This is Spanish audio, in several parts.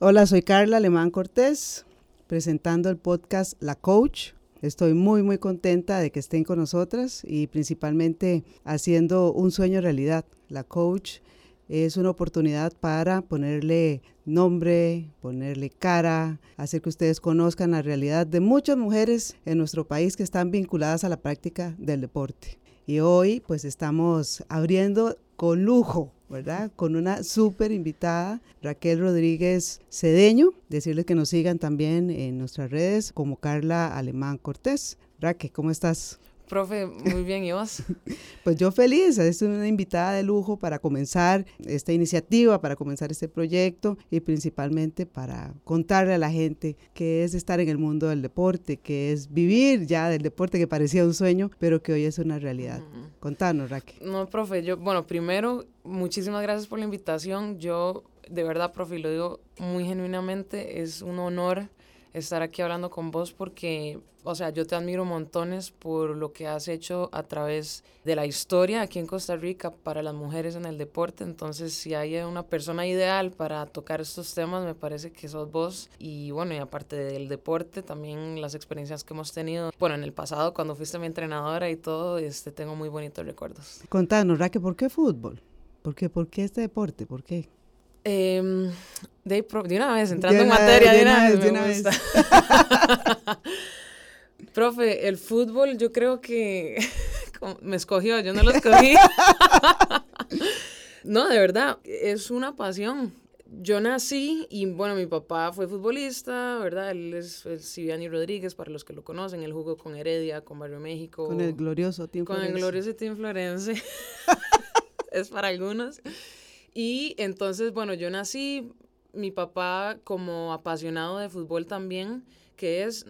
Hola, soy Carla Alemán Cortés, presentando el podcast La Coach. Estoy muy, muy contenta de que estén con nosotras y principalmente haciendo un sueño realidad. La Coach es una oportunidad para ponerle nombre, ponerle cara, hacer que ustedes conozcan la realidad de muchas mujeres en nuestro país que están vinculadas a la práctica del deporte. Y hoy pues estamos abriendo con lujo ¿verdad? Con una súper invitada, Raquel Rodríguez Cedeño. Decirles que nos sigan también en nuestras redes como Carla Alemán Cortés. Raquel, ¿cómo estás? Profe, muy bien, ¿y vos? pues yo feliz, es una invitada de lujo para comenzar esta iniciativa, para comenzar este proyecto y principalmente para contarle a la gente qué es estar en el mundo del deporte, que es vivir ya del deporte que parecía un sueño, pero que hoy es una realidad. Contanos, Raquel. No, profe, yo, bueno, primero, muchísimas gracias por la invitación. Yo, de verdad, profe, lo digo muy genuinamente, es un honor estar aquí hablando con vos porque, o sea, yo te admiro montones por lo que has hecho a través de la historia aquí en Costa Rica para las mujeres en el deporte. Entonces, si hay una persona ideal para tocar estos temas, me parece que sos vos. Y bueno, y aparte del deporte, también las experiencias que hemos tenido, bueno, en el pasado, cuando fuiste mi entrenadora y todo, este, tengo muy bonitos recuerdos. Contanos, Raque, ¿por qué fútbol? ¿Por qué, ¿Por qué este deporte? ¿Por qué? Eh, de, una vez, entrando en materia, de, una, vez, de una vez. Profe, el fútbol yo creo que me escogió, yo no lo escogí. no, de verdad, es una pasión. Yo nací y bueno, mi papá fue futbolista, ¿verdad? Él es, Siviani Rodríguez, para los que lo conocen. Él jugó con Heredia, con Barrio México. Con el glorioso Team Con el glorioso Team Florense. es para algunos. Y entonces, bueno, yo nací, mi papá como apasionado de fútbol también, que es,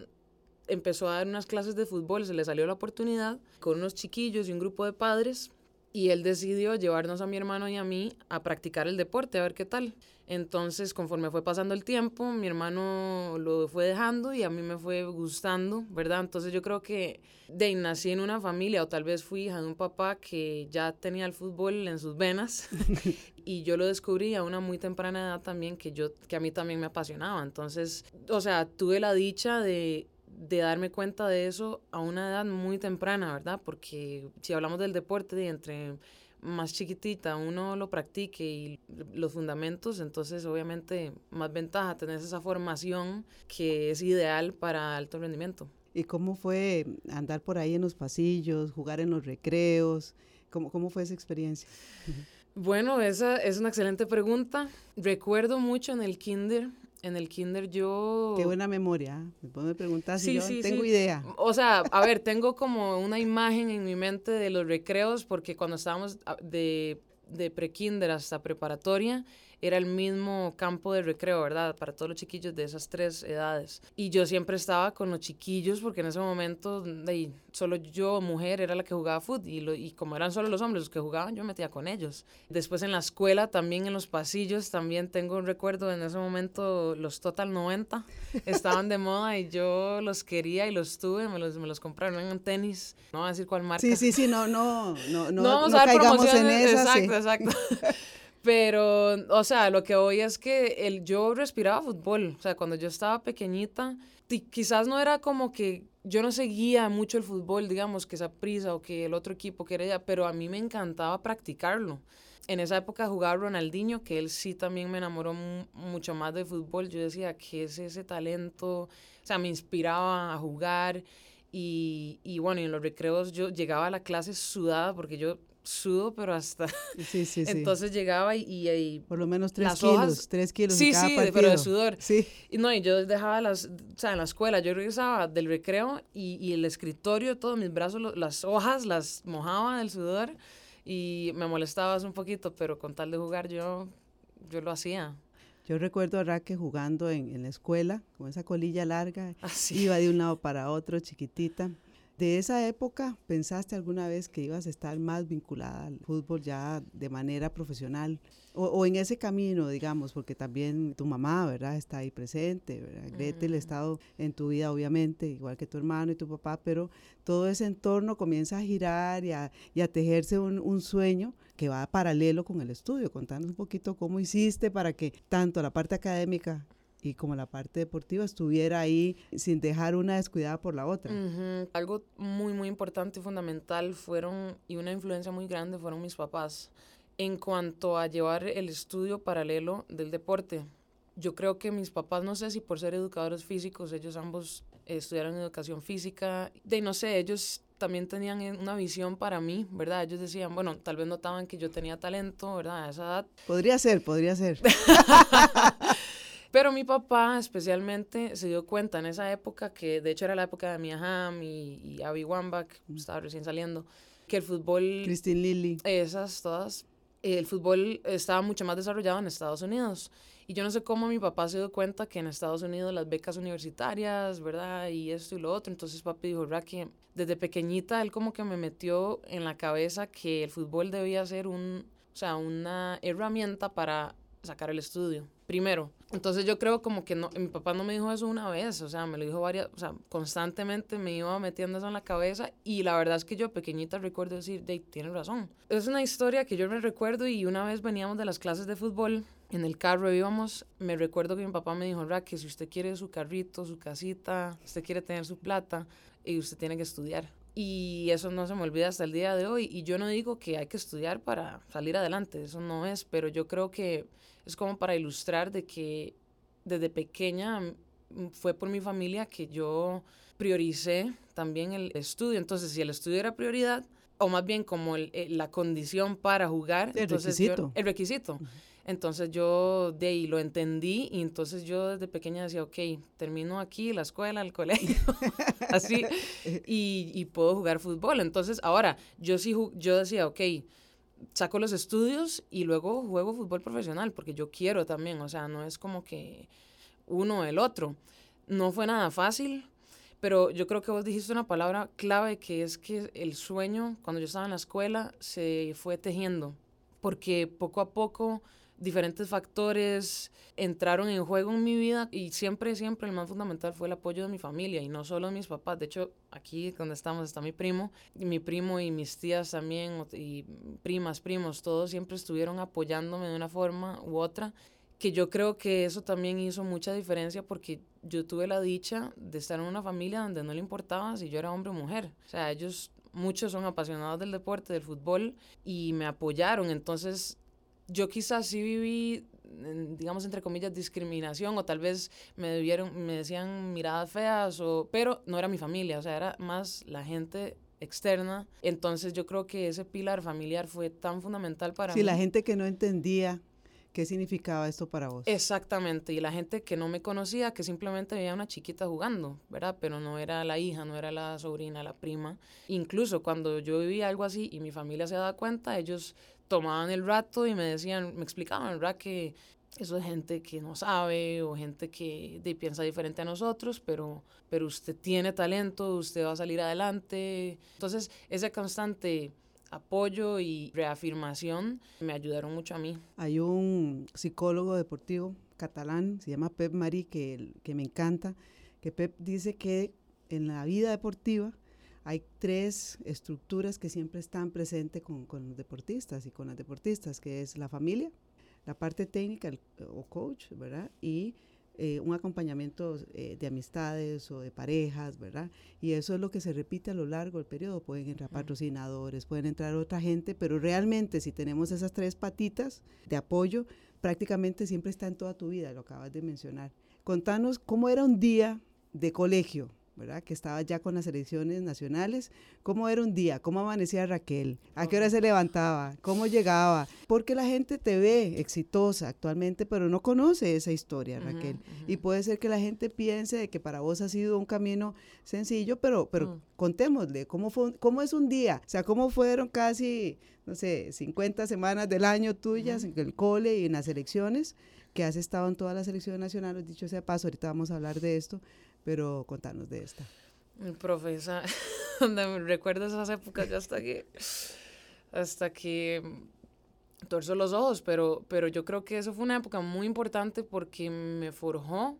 empezó a dar unas clases de fútbol, se le salió la oportunidad con unos chiquillos y un grupo de padres y él decidió llevarnos a mi hermano y a mí a practicar el deporte, a ver qué tal. Entonces, conforme fue pasando el tiempo, mi hermano lo fue dejando y a mí me fue gustando, ¿verdad? Entonces yo creo que de nací en una familia o tal vez fui hija de un papá que ya tenía el fútbol en sus venas y yo lo descubrí a una muy temprana edad también que yo que a mí también me apasionaba. Entonces, o sea, tuve la dicha de de darme cuenta de eso a una edad muy temprana, ¿verdad? Porque si hablamos del deporte, de entre más chiquitita uno lo practique y los fundamentos, entonces obviamente más ventaja tener esa formación que es ideal para alto rendimiento. ¿Y cómo fue andar por ahí en los pasillos, jugar en los recreos? ¿Cómo, cómo fue esa experiencia? Bueno, esa es una excelente pregunta. Recuerdo mucho en el kinder en el kinder yo... Qué buena memoria. Me me preguntar si yo tengo idea. O sea, a ver, tengo como una imagen en mi mente de los recreos porque cuando estábamos ah, de, de pre-kinder hasta preparatoria, era el mismo campo de recreo, ¿verdad? Para todos los chiquillos de esas tres edades. Y yo siempre estaba con los chiquillos porque en ese momento de, solo yo, mujer, era la que jugaba fútbol y, y como eran solo los hombres los que jugaban, yo metía con ellos. Después en la escuela, también en los pasillos, también tengo un recuerdo en ese momento, los Total 90 estaban de moda y yo los quería y los tuve, me los, me los compraron en tenis. No voy a decir cuál marca. Sí, sí, sí, no, no, no, no, no, no caigamos en esa. Exacto, exacto. Pero, o sea, lo que hoy es que el, yo respiraba fútbol. O sea, cuando yo estaba pequeñita, quizás no era como que yo no seguía mucho el fútbol, digamos, que esa prisa o que el otro equipo quería, pero a mí me encantaba practicarlo. En esa época jugaba Ronaldinho, que él sí también me enamoró mucho más de fútbol. Yo decía, ¿qué es ese talento? O sea, me inspiraba a jugar. Y, y bueno, en los recreos yo llegaba a la clase sudada porque yo sudo, pero hasta... Sí, sí, sí. Entonces llegaba y... y, Por lo menos tres kilos, tres kilos Sí, cada sí, pero de sudor. Sí. Y no, y yo dejaba las... O sea, en la escuela, yo regresaba del recreo y, y el escritorio, todos mis brazos, las hojas las mojaba del sudor y me molestabas un poquito, pero con tal de jugar yo, yo lo hacía. Yo recuerdo a Raque jugando en, en la escuela, con esa colilla larga, Así. iba de un lado para otro, chiquitita. De esa época, ¿pensaste alguna vez que ibas a estar más vinculada al fútbol ya de manera profesional? O, o en ese camino, digamos, porque también tu mamá, ¿verdad? Está ahí presente, ¿verdad? Gretel ha estado en tu vida, obviamente, igual que tu hermano y tu papá, pero todo ese entorno comienza a girar y a, y a tejerse un, un sueño que va paralelo con el estudio. Contanos un poquito cómo hiciste para que tanto la parte académica y como la parte deportiva estuviera ahí sin dejar una descuidada por la otra. Ujú. Algo muy, muy importante y fundamental fueron, y una influencia muy grande fueron mis papás en cuanto a llevar el estudio paralelo del deporte. Yo creo que mis papás, no sé si por ser educadores físicos, ellos ambos estudiaron educación física, de no sé, ellos también tenían una visión para mí, ¿verdad? Ellos decían, bueno, tal vez notaban que yo tenía talento, ¿verdad? A esa edad, Podría ser, podría ser. Pero mi papá especialmente se dio cuenta en esa época, que de hecho era la época de Mia Hamm y, y Abby Wambach, estaba recién saliendo, que el fútbol, Christine Lilly. esas todas, el fútbol estaba mucho más desarrollado en Estados Unidos. Y yo no sé cómo mi papá se dio cuenta que en Estados Unidos las becas universitarias, ¿verdad? Y esto y lo otro. Entonces papi dijo, Racky, desde pequeñita él como que me metió en la cabeza que el fútbol debía ser un, o sea, una herramienta para sacar el estudio. Primero. Entonces yo creo como que no, mi papá no me dijo eso una vez, o sea, me lo dijo varias, o sea, constantemente me iba metiendo eso en la cabeza y la verdad es que yo pequeñita recuerdo decir, Dave, tienes razón. Es una historia que yo me recuerdo y una vez veníamos de las clases de fútbol, en el carro íbamos, me recuerdo que mi papá me dijo, Ra, que si usted quiere su carrito, su casita, usted quiere tener su plata, y usted tiene que estudiar. Y eso no se me olvida hasta el día de hoy. Y yo no digo que hay que estudiar para salir adelante, eso no es, pero yo creo que es como para ilustrar de que desde pequeña mm, fue por mi familia que yo prioricé también el estudio. Entonces, si el estudio era prioridad, o más bien como el- el- la condición para jugar, El entonces yo- requisito. el requisito. Entonces yo de ahí lo entendí y entonces yo desde pequeña decía, ok, termino aquí la escuela, el colegio, así, y, y puedo jugar fútbol. Entonces ahora yo sí, yo decía, ok, saco los estudios y luego juego fútbol profesional porque yo quiero también, o sea, no es como que uno o el otro. No fue nada fácil, pero yo creo que vos dijiste una palabra clave que es que el sueño, cuando yo estaba en la escuela, se fue tejiendo, porque poco a poco diferentes factores entraron en juego en mi vida y siempre, siempre el más fundamental fue el apoyo de mi familia y no solo de mis papás. De hecho, aquí donde estamos está mi primo, y mi primo y mis tías también, y primas, primos, todos siempre estuvieron apoyándome de una forma u otra que yo creo que eso también hizo mucha diferencia porque yo tuve la dicha de estar en una familia donde no le importaba si yo era hombre o mujer. O sea, ellos, muchos son apasionados del deporte, del fútbol, y me apoyaron. Entonces, yo quizás sí viví, digamos, entre comillas, discriminación, o tal vez me, debieron, me decían miradas feas, o, pero no era mi familia, o sea, era más la gente externa. Entonces, yo creo que ese pilar familiar fue tan fundamental para Sí, mí. la gente que no entendía qué significaba esto para vos. Exactamente, y la gente que no me conocía, que simplemente veía a una chiquita jugando, ¿verdad? Pero no era la hija, no era la sobrina, la prima. Incluso cuando yo vivía algo así y mi familia se daba cuenta, ellos tomaban el rato y me decían, me explicaban, ¿verdad? Que eso es gente que no sabe o gente que de, piensa diferente a nosotros, pero, pero usted tiene talento, usted va a salir adelante. Entonces, ese constante apoyo y reafirmación me ayudaron mucho a mí. Hay un psicólogo deportivo catalán, se llama Pep Marí, que, que me encanta, que Pep dice que en la vida deportiva hay tres estructuras que siempre están presentes con, con los deportistas y con las deportistas, que es la familia, la parte técnica el, o coach, ¿verdad? Y eh, un acompañamiento eh, de amistades o de parejas, ¿verdad? Y eso es lo que se repite a lo largo del periodo. Pueden entrar patrocinadores, pueden entrar otra gente, pero realmente si tenemos esas tres patitas de apoyo, prácticamente siempre está en toda tu vida, lo acabas de mencionar. Contanos cómo era un día de colegio, ¿verdad? Que estaba ya con las elecciones nacionales. ¿Cómo era un día? ¿Cómo amanecía Raquel? ¿A qué hora se levantaba? ¿Cómo llegaba? Porque la gente te ve exitosa actualmente, pero no conoce esa historia, Raquel. Uh -huh, uh -huh. Y puede ser que la gente piense de que para vos ha sido un camino sencillo, pero, pero uh -huh. contémosle, ¿cómo, fue, ¿cómo es un día? O sea, ¿cómo fueron casi, no sé, 50 semanas del año tuyas en el cole y en las elecciones? que has estado en todas las selecciones nacionales, dicho sea paso, ahorita vamos a hablar de esto, pero contanos de esta. Mi profesa, recuerdo esas épocas ya hasta que, hasta que torzo los ojos, pero, pero yo creo que eso fue una época muy importante porque me forjó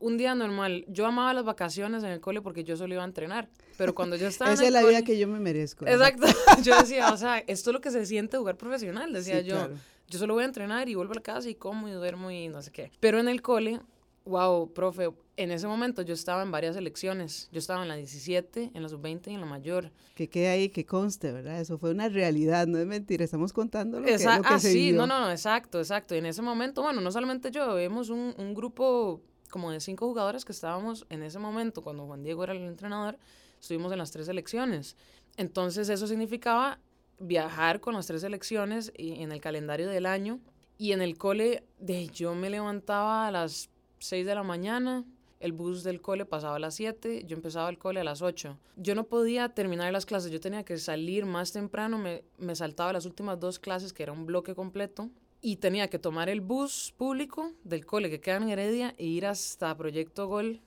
un día normal. Yo amaba las vacaciones en el cole porque yo solo iba a entrenar. Pero cuando yo estaba. Esa es la vida que yo me merezco. Exacto. Yo decía, o sea, esto es lo que se siente jugar profesional. Decía yo, yo solo voy a entrenar y vuelvo a la casa y como y duermo y no sé qué. Pero en el cole, wow, profe, en ese momento yo estaba en varias elecciones. Yo estaba en la 17, en la sub-20 y en la mayor. Que quede ahí, que conste, ¿verdad? Eso fue una realidad, no es mentira. Estamos contando lo que, lo que ah, sí, no, no, no, exacto, exacto. Y en ese momento, bueno, no solamente yo, vemos un, un grupo como de cinco jugadores que estábamos en ese momento, cuando Juan Diego era el entrenador, estuvimos en las tres selecciones. Entonces eso significaba viajar con las tres selecciones y, en el calendario del año. Y en el cole, de, yo me levantaba a las 6 de la mañana, el bus del cole pasaba a las 7, yo empezaba el cole a las 8. Yo no podía terminar las clases, yo tenía que salir más temprano, me, me saltaba las últimas dos clases, que era un bloque completo, y tenía que tomar el bus público del cole que queda en Heredia e ir hasta Proyecto Gol.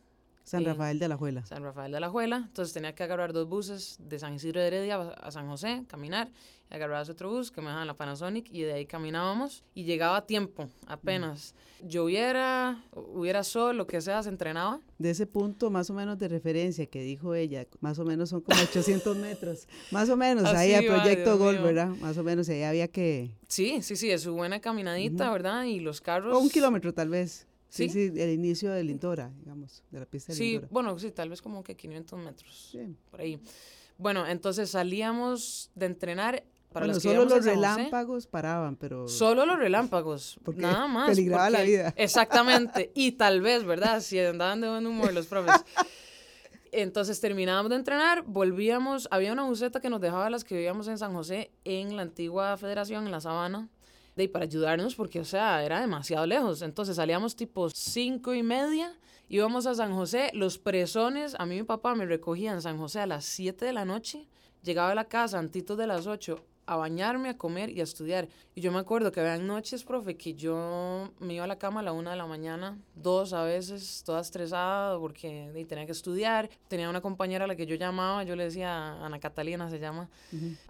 San Rafael de la Juela. San Rafael de la Juela. Entonces tenía que agarrar dos buses de San Isidro de Heredia a San José, caminar agarrabas otro bus que me dejaban la Panasonic y de ahí caminábamos y llegaba a tiempo, apenas. Lloviera, hubiera sol, lo que sea, se entrenaba. De ese punto más o menos de referencia que dijo ella, más o menos son como 800 metros, más o menos, ahí a Proyecto Gol, ¿verdad? Más o menos, ahí había que... Sí, sí, sí, es su buena caminadita, ¿verdad? Y los carros... O un kilómetro tal vez. Sí, sí, el inicio del Lindora, digamos, de la pista de sí, Sí, bueno, sí, tal vez como que 500 metros, por ahí. Bueno, entonces salíamos de entrenar bueno, solo los relámpagos paraban, pero... Solo los relámpagos, nada más. Peligraba la vida. Exactamente, y tal vez, ¿verdad? Si andaban de buen humor los profes. Entonces terminábamos de entrenar, volvíamos, había una buseta que nos dejaba las que vivíamos en San José, en la antigua federación, en la sabana, de, para ayudarnos, porque, o sea, era demasiado lejos. Entonces salíamos tipo cinco y media, íbamos a San José, los presones, a mí mi papá me recogía en San José a las 7 de la noche, llegaba a la casa antitos de las 8, a bañarme, a comer y a estudiar. Y yo me acuerdo que había noches, profe, que yo me iba a la cama a la una de la mañana, dos a veces, toda estresada porque tenía que estudiar. Tenía una compañera a la que yo llamaba, yo le decía, Ana Catalina se llama,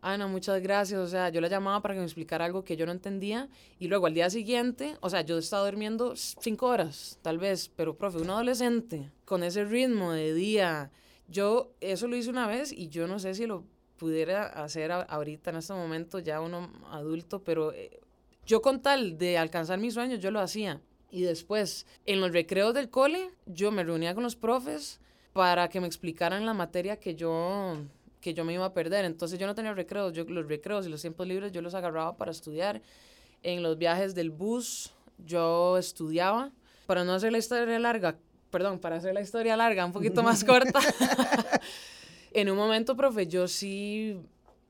Ana, muchas gracias. O sea, yo la llamaba para que me explicara algo que yo no entendía. Y luego al día siguiente, o sea, yo estaba durmiendo cinco horas, tal vez, pero profe, un adolescente con ese ritmo de día. Yo eso lo hice una vez y yo no sé si lo pudiera hacer ahorita en este momento ya uno adulto, pero eh, yo con tal de alcanzar mis sueños, yo lo hacía. Y después, en los recreos del cole, yo me reunía con los profes para que me explicaran la materia que yo que yo me iba a perder. Entonces yo no tenía recreos, yo los recreos y los tiempos libres yo los agarraba para estudiar. En los viajes del bus yo estudiaba. Para no hacer la historia larga, perdón, para hacer la historia larga, un poquito más corta. en un momento, profe, yo sí,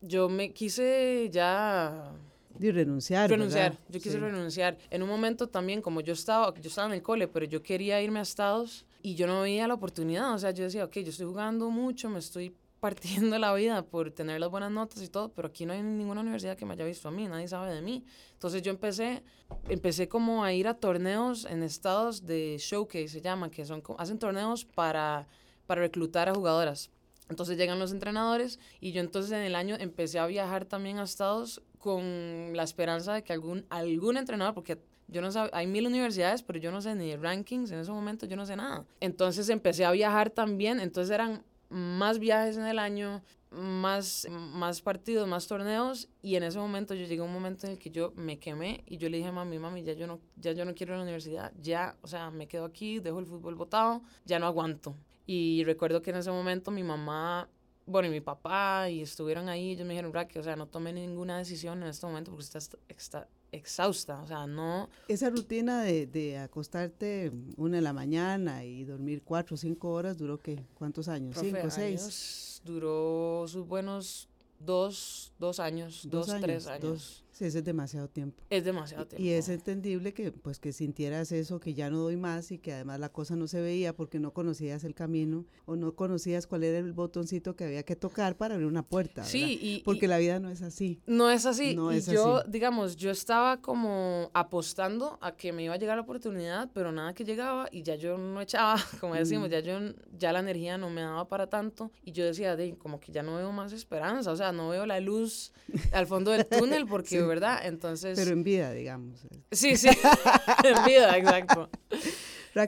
yo me quise ya... De renunciar. Renunciar, yo quise renunciar. En un momento también, como yo estaba, yo estaba en el cole, pero yo quería irme a Estados y yo no veía la oportunidad. O sea, yo decía, ok, yo estoy jugando mucho, me estoy partiendo la vida por tener las buenas notas y todo, pero aquí no hay ninguna universidad que me haya visto a mí, nadie sabe de mí. Entonces yo empecé, empecé como a ir a torneos en estados de showcase, se llama, que son, hacen torneos para, para reclutar a jugadoras. Entonces llegan los entrenadores y yo entonces en el año empecé a viajar también a Estados con la esperanza de que algún, algún entrenador, porque yo no sé, hay mil universidades, pero yo no sé ni rankings, en ese momento yo no sé nada. Entonces empecé a viajar también, entonces eran más viajes en el año, más, más partidos, más torneos y en ese momento yo llegué a un momento en el que yo me quemé y yo le dije mami, mami, ya yo no, ya yo no quiero la universidad, ya, o sea, me quedo aquí, dejo el fútbol botado, ya no aguanto. Y recuerdo que en ese momento mi mamá, bueno, y mi papá, y estuvieron ahí, ellos me dijeron, que o sea, no tome ninguna decisión en este momento porque estás está exhausta, o sea, no... Esa rutina de, de, acostarte una de la mañana y dormir cuatro o cinco horas, ¿duró qué? ¿Cuántos años? ¿Cinco, seis? Duró sus buenos dos, dos años, dos, tres años. Sí, ese es demasiado tiempo. Es demasiado tiempo. Y es entendible que pues que sintieras eso, que ya no doy más y que además la cosa no se veía porque no conocías el camino o no conocías cuál era el botoncito que había que tocar para abrir una puerta. Sí, y, porque la vida no es así. No es así. No y es yo, digamos, yo estaba como apostando a que me iba a llegar la oportunidad, pero nada que llegaba y ya yo no echaba, como decimos, mm. ya yo ya la energía no me daba para tanto y yo decía, de, como que ya no veo más esperanza, o sea, no veo la luz al fondo del túnel porque, ¿verdad? Entonces... Pero en vida, digamos. Sí, sí, en vida, exacto.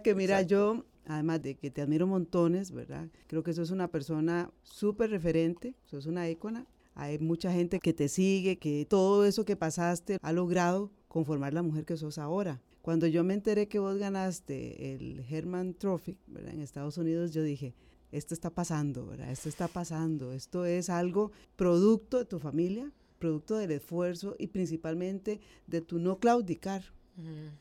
que mira, yo además de que te admiro montones, ¿verdad? Creo que sos una persona súper referente, sos una ícona. Hay mucha gente que te sigue, que todo eso que pasaste ha logrado conformar la mujer que sos ahora. Cuando yo me enteré que vos ganaste el Herman Trophy ¿verdad? en Estados Unidos, yo dije, esto está pasando, ¿verdad? Esto está pasando, esto es algo producto de tu familia, producto del esfuerzo y principalmente de tu no claudicar,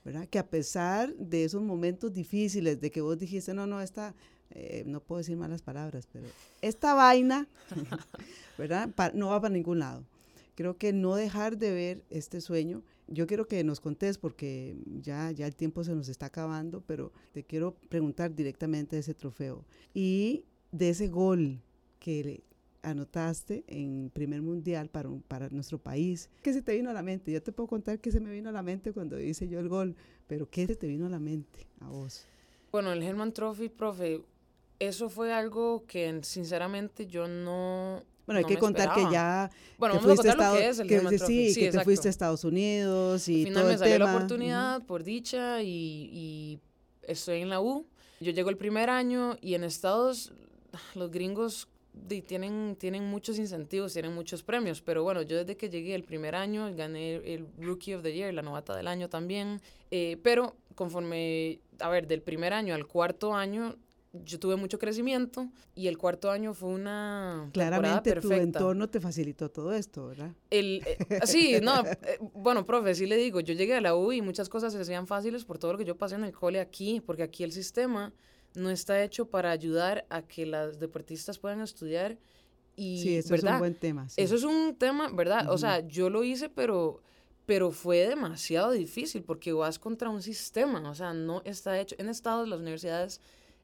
¿verdad? Que a pesar de esos momentos difíciles, de que vos dijiste, no, no, esta, eh, no puedo decir malas palabras, pero esta vaina, ¿verdad? no va para ningún lado. Creo que no dejar de ver este sueño. Yo quiero que nos contés porque ya, ya el tiempo se nos está acabando, pero te quiero preguntar directamente de ese trofeo y de ese gol que anotaste en primer mundial para, para nuestro país. ¿Qué se te vino a la mente? Yo te puedo contar qué se me vino a la mente cuando hice yo el gol, pero ¿qué se te vino a la mente a vos? Bueno, el Herman Trophy, profe, eso fue algo que sinceramente yo no... Bueno, hay que contar que ya bueno, vamos fuiste a que es que, sí, que te fuiste a Estados Unidos y Al final me salió la oportunidad por dicha y, y estoy en la U. Yo llego el primer año y en Estados los gringos tienen, tienen muchos incentivos, tienen muchos premios, pero bueno, yo desde que llegué el primer año gané el Rookie of the Year, la novata del año también, eh, pero conforme, a ver, del primer año al cuarto año, yo tuve mucho crecimiento y el cuarto año fue una Claramente tu entorno te facilitó todo esto, ¿verdad? El, eh, sí, no, eh, bueno, profe, sí le digo, yo llegué a la U y muchas cosas se hacían fáciles por todo lo que yo pasé en el cole aquí, porque aquí el sistema no está hecho para ayudar a que las deportistas puedan estudiar. Y, sí, eso es un buen tema. Eso es un tema, ¿verdad? O sea, yo lo hice, pero, pero fue demasiado difícil porque vas contra un sistema, o sea, no está hecho. En Estados las universidades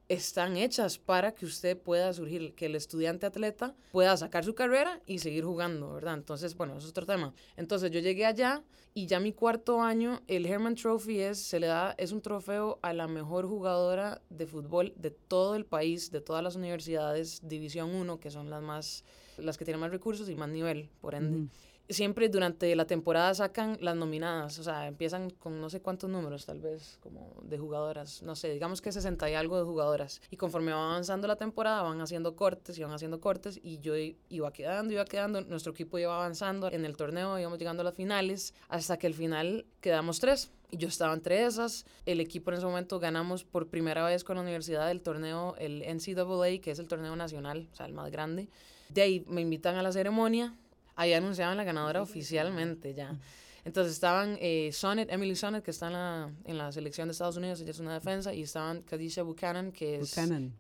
están hechas para que usted pueda surgir, que el estudiante atleta pueda sacar su carrera y seguir jugando, ¿verdad? Entonces, bueno, es otro tema. Entonces yo llegué allá y ya mi cuarto año, el Herman Trophy es, se le da, es un trofeo a la mejor jugadora de fútbol de todo el país, de todas las universidades, División 1, que son las más, las que tienen más recursos y más nivel, por ende siempre durante la temporada sacan las nominadas, o sea, empiezan con no sé cuántos números, tal vez, como de jugadoras, no sé, digamos que 60 y algo de jugadoras. Y conforme va avanzando la temporada, van haciendo cortes y van haciendo cortes, y yo iba quedando, iba quedando, nuestro equipo iba avanzando en el torneo, íbamos llegando a las finales, hasta que al final quedamos tres. Y yo estaba entre esas. El equipo en ese momento ganamos por primera vez con la universidad del torneo, el NCAA, que es el torneo nacional, o sea, el más grande. De ahí me invitan a la ceremonia ahí anunciaban la ganadora oficialmente ya. Entonces estaban eh, Sonnet, Emily Sonnet, que está en la, en la selección de Estados Unidos, ella es una defensa, y estaban Kadisha Buchanan, que es... Buchanan.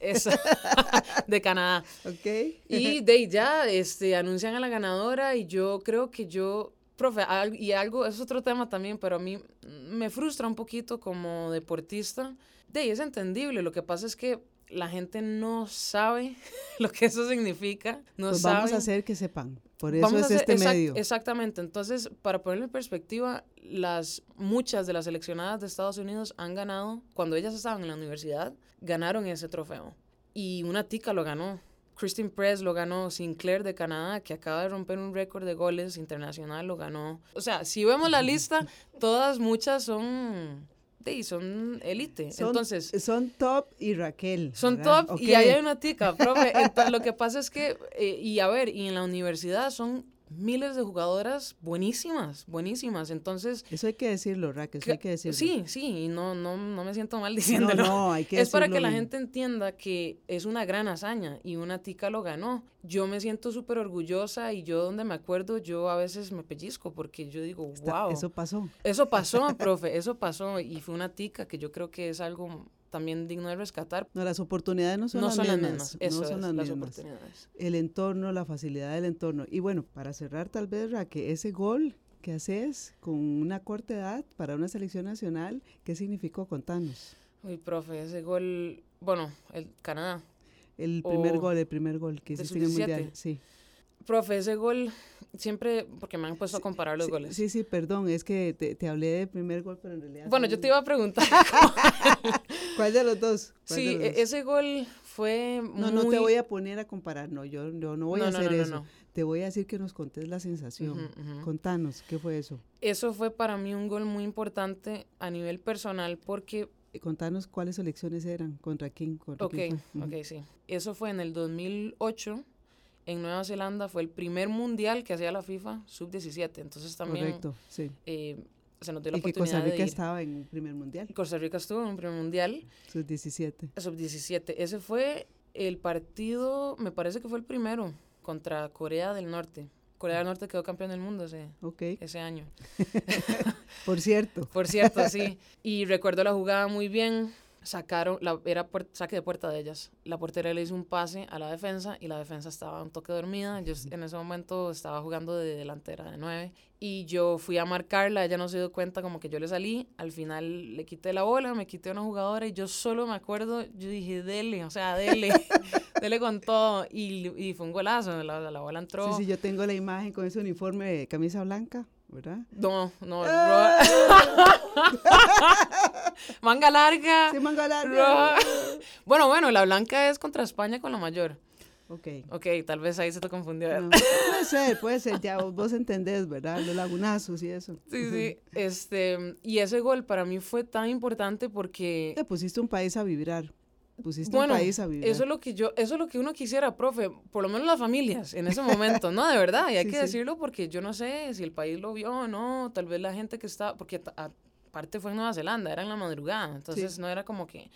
Es de Canadá. Ok. Y de ya este, anuncian a la ganadora y yo creo que yo, profe, y algo, es otro tema también, pero a mí me frustra un poquito como deportista. De es entendible, lo que pasa es que la gente no sabe lo que eso significa. No pues vamos a hacer que sepan. Por eso es este medio. Exactamente. Entonces, para ponerlo en perspectiva, las, muchas de las seleccionadas de Estados Unidos han ganado, cuando ellas estaban en la universidad, ganaron ese trofeo. Y una tica lo ganó. Christine Press lo ganó, Sinclair de Canadá, que acaba de romper un récord de goles internacional, lo ganó. O sea, si vemos la lista, todas, muchas son y son élite. Entonces. Son top y Raquel. Son top y ahí hay una tica, profe. lo que pasa es que, eh, y a ver, y en la universidad son miles de jugadoras buenísimas, buenísimas. Entonces. Eso hay que decirlo, Raquel, eso hay que decirlo. Sí, sí, y no, no, no me siento mal diciéndolo. No, hay que Es para que la gente entienda que es una gran hazaña y una tica lo ganó. Yo me siento súper orgullosa y yo, donde me acuerdo, yo a veces me pellizco porque yo digo, wow. Eso pasó. Eso pasó, profe, eso pasó y fue una tica que yo creo que es algo también digno de rescatar. No, las oportunidades no son, las, mismas, no son las, mismas. El entorno, la facilidad del entorno. Y bueno, para cerrar tal vez, que ese gol que haces con una corta edad para una selección nacional. ¿Qué significó? Contanos. Uy, profe, ese gol, bueno, el Canadá. El primer gol, el primer gol que hiciste en el Mundial. Sí. Profe, ese gol siempre, porque me han puesto a comparar los goles. Sí, sí, perdón, es que te, te hablé del primer gol, pero en realidad... Bueno, yo te iba a preguntar. ¿Cuál de los dos? Sí, e, ese gol fue No, no te voy a poner a comparar, no, yo, no voy a hacer eso. Te voy a decir que nos contés la sensación. Contanos, ¿qué fue eso? Eso fue para mí un gol muy importante a nivel personal porque contanos cuáles elecciones eran, contra quién. Contra ok, ok, sí. Eso fue en el 2008 en Nueva Zelanda fue el primer mundial que hacía la FIFA sub-17. Entonces también Correcto, sí. Eh, se nos dio la y oportunidad que Costa Rica de estaba en un primer mundial. Costa Rica estuvo en un primer mundial. Sub-17. Sub-17. Ese fue el partido, me parece que fue el primero, contra Corea del Norte. Corea del Norte quedó campeón del mundo ese, ese año. Por cierto. Por cierto, sí. Y recuerdo la jugada muy bien sacaron, la, era saque de puerta de ellas. La portera le hizo un pase a la defensa y la defensa estaba un toque dormida. Yo en ese momento estaba jugando de delantera de nueve y yo fui a marcarla. Ella no se dio cuenta como que yo le salí. Al final le quité la bola, me quité una jugadora y yo solo me acuerdo, yo dije, dele, o sea, dele, dele con todo. Y, y fue un golazo, la, la bola entró. Sí, sí, yo tengo la imagen con ese uniforme de camisa blanca. ¿verdad? No, no. Ah. manga larga. Sí, manga larga. Bueno, bueno, la blanca es contra España con la mayor. Ok. Ok, tal vez ahí se te confundió. puede ser, puede ser, ya vos, entendés, ¿verdad? Los lagunazos y eso. Sí, sí. Este, y ese gol para mí fue tan importante porque... Te pusiste un país a vibrar pusiste bueno, un país a vivir. Eso es lo que yo, eso es lo que uno quisiera, profe, por lo menos las familias en ese momento, ¿no? De verdad, y hay que decirlo porque yo no sé si el país lo vio o no, tal vez la gente que está, porque aparte fue en Nueva Zelanda, era en la madrugada, entonces no era como que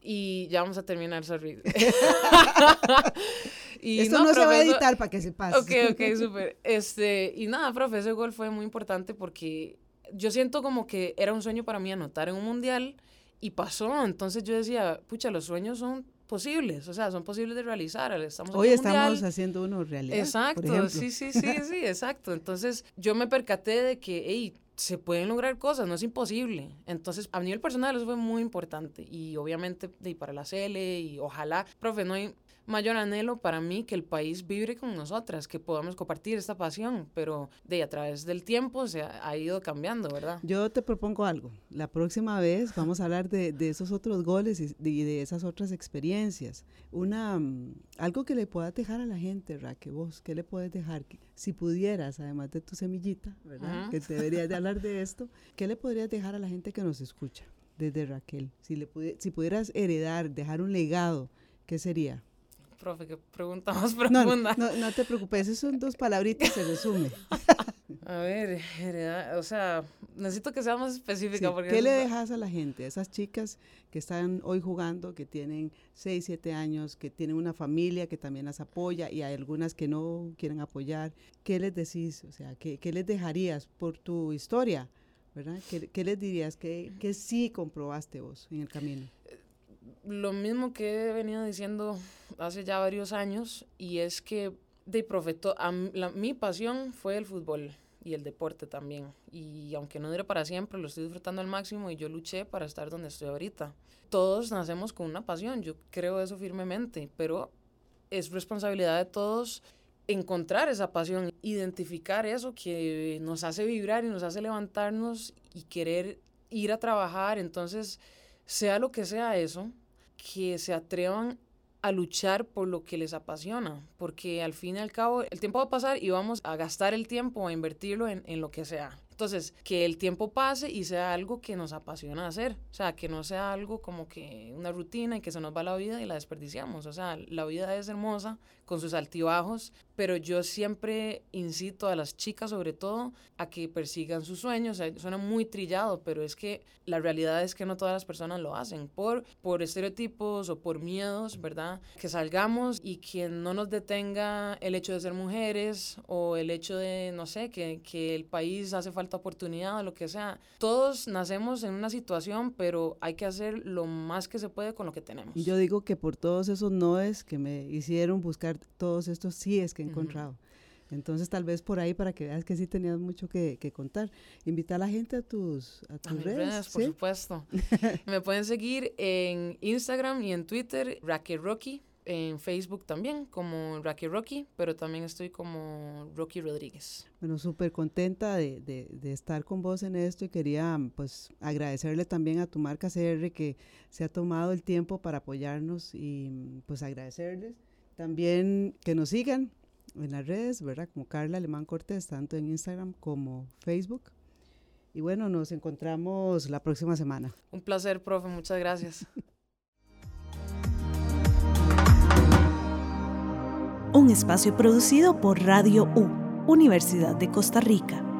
y ya vamos a terminar, sorry. y Esto no, se va a editar para que se pase. Ok, ok, súper. Este, y nada, profe, ese gol fue muy importante porque yo siento como que era un sueño para mí anotar en un mundial y pasó. Entonces yo decía, pucha, los sueños son posibles, o sea, son posibles de realizar. Estamos Hoy estamos haciendo uno realidad. Exacto, sí, sí, sí, sí, exacto. Entonces yo me percaté de que, hey, se pueden lograr cosas, no es imposible. Entonces, a nivel personal eso fue muy importante y obviamente y para la CL y ojalá, profe, no hay mayor anhelo para mí que el país vibre con nosotras, que podamos compartir esta pasión, pero de a través del tiempo se ha, ido cambiando, ¿verdad? Yo te propongo algo. La próxima vez vamos a hablar de, de esos otros goles y de, esas otras experiencias. Una, mm, algo que le pueda dejar a la gente, Raquel, vos, ¿qué le puedes dejar? Si pudieras, además de tu semillita, ¿verdad? Que te deberías de hablar de esto, ¿qué le podrías dejar a la gente que nos escucha desde Raquel? Si, le si pudieras heredar, dejar un legado, ¿qué sería? Profe, qué pregunta más profunda. No, no, te preocupes, esas son dos palabritas, se resume. A ver, o sea, necesito que sea más específica. porque ¿Qué le dejas a la gente, a esas chicas que están hoy jugando, que tienen 6, 7 años, que tienen una familia que también las apoya y hay algunas que no quieren apoyar? ¿Qué les decís? O sea, ¿qué, qué les dejarías por tu historia? ¿verdad? ¿Qué, qué les dirías? ¿Qué, ¿Qué sí comprobaste vos en el camino? Lo mismo que he venido diciendo hace ya varios años y es que de profeto, mi pasión fue el fútbol y el deporte también. Y aunque no dure para siempre, lo estoy disfrutando al máximo y yo luché para estar donde estoy ahorita. Todos nacemos con una pasión, yo creo eso firmemente, pero es responsabilidad de todos encontrar esa pasión, identificar eso que nos hace vibrar y nos hace levantarnos y querer ir a trabajar. Entonces, sea lo que sea eso, que se atrevan a luchar por lo que les apasiona, porque al fin y al cabo el tiempo va a pasar y vamos a gastar el tiempo, a invertirlo en, en lo que sea. Entonces, que el tiempo pase y sea algo que nos apasiona hacer. O sea, que no sea algo como que una rutina y que se nos va la vida y la desperdiciamos. O sea, la vida es hermosa con sus altibajos, pero yo siempre incito a las chicas sobre todo a que persigan sus sueños. suena muy trillado, pero es que la realidad es que no todas las personas lo hacen por, por estereotipos o por miedos, ¿verdad? Que salgamos y que no nos detenga el hecho de ser mujeres o el hecho de, no sé, que, que el país hace falta oportunidad o lo que sea. Todos nacemos en una situación, pero hay que hacer lo más que se puede con lo que tenemos. Yo digo que por todos esos noes que me hicieron buscar todos estos síes que he encontrado. Entonces tal vez por ahí para que veas que sí tenías mucho que, contar. Invita a la gente a tus, a tus redes. por supuesto. Me pueden seguir en Instagram y en Twitter, Racky Rocky en Facebook también como Rocky Rocky, pero también estoy como Rocky Rodríguez. Bueno, súper contenta de, de, estar con vos en esto y quería pues agradecerle también a tu marca CR que se ha tomado el tiempo para apoyarnos y pues agradecerles. También que nos sigan en las redes, ¿verdad? Como Carla Alemán Cortés, tanto en Instagram como Facebook. Y bueno, nos encontramos la próxima semana. Un placer, profe, muchas gracias. un espacio producido por Radio U, Universidad de Costa Rica.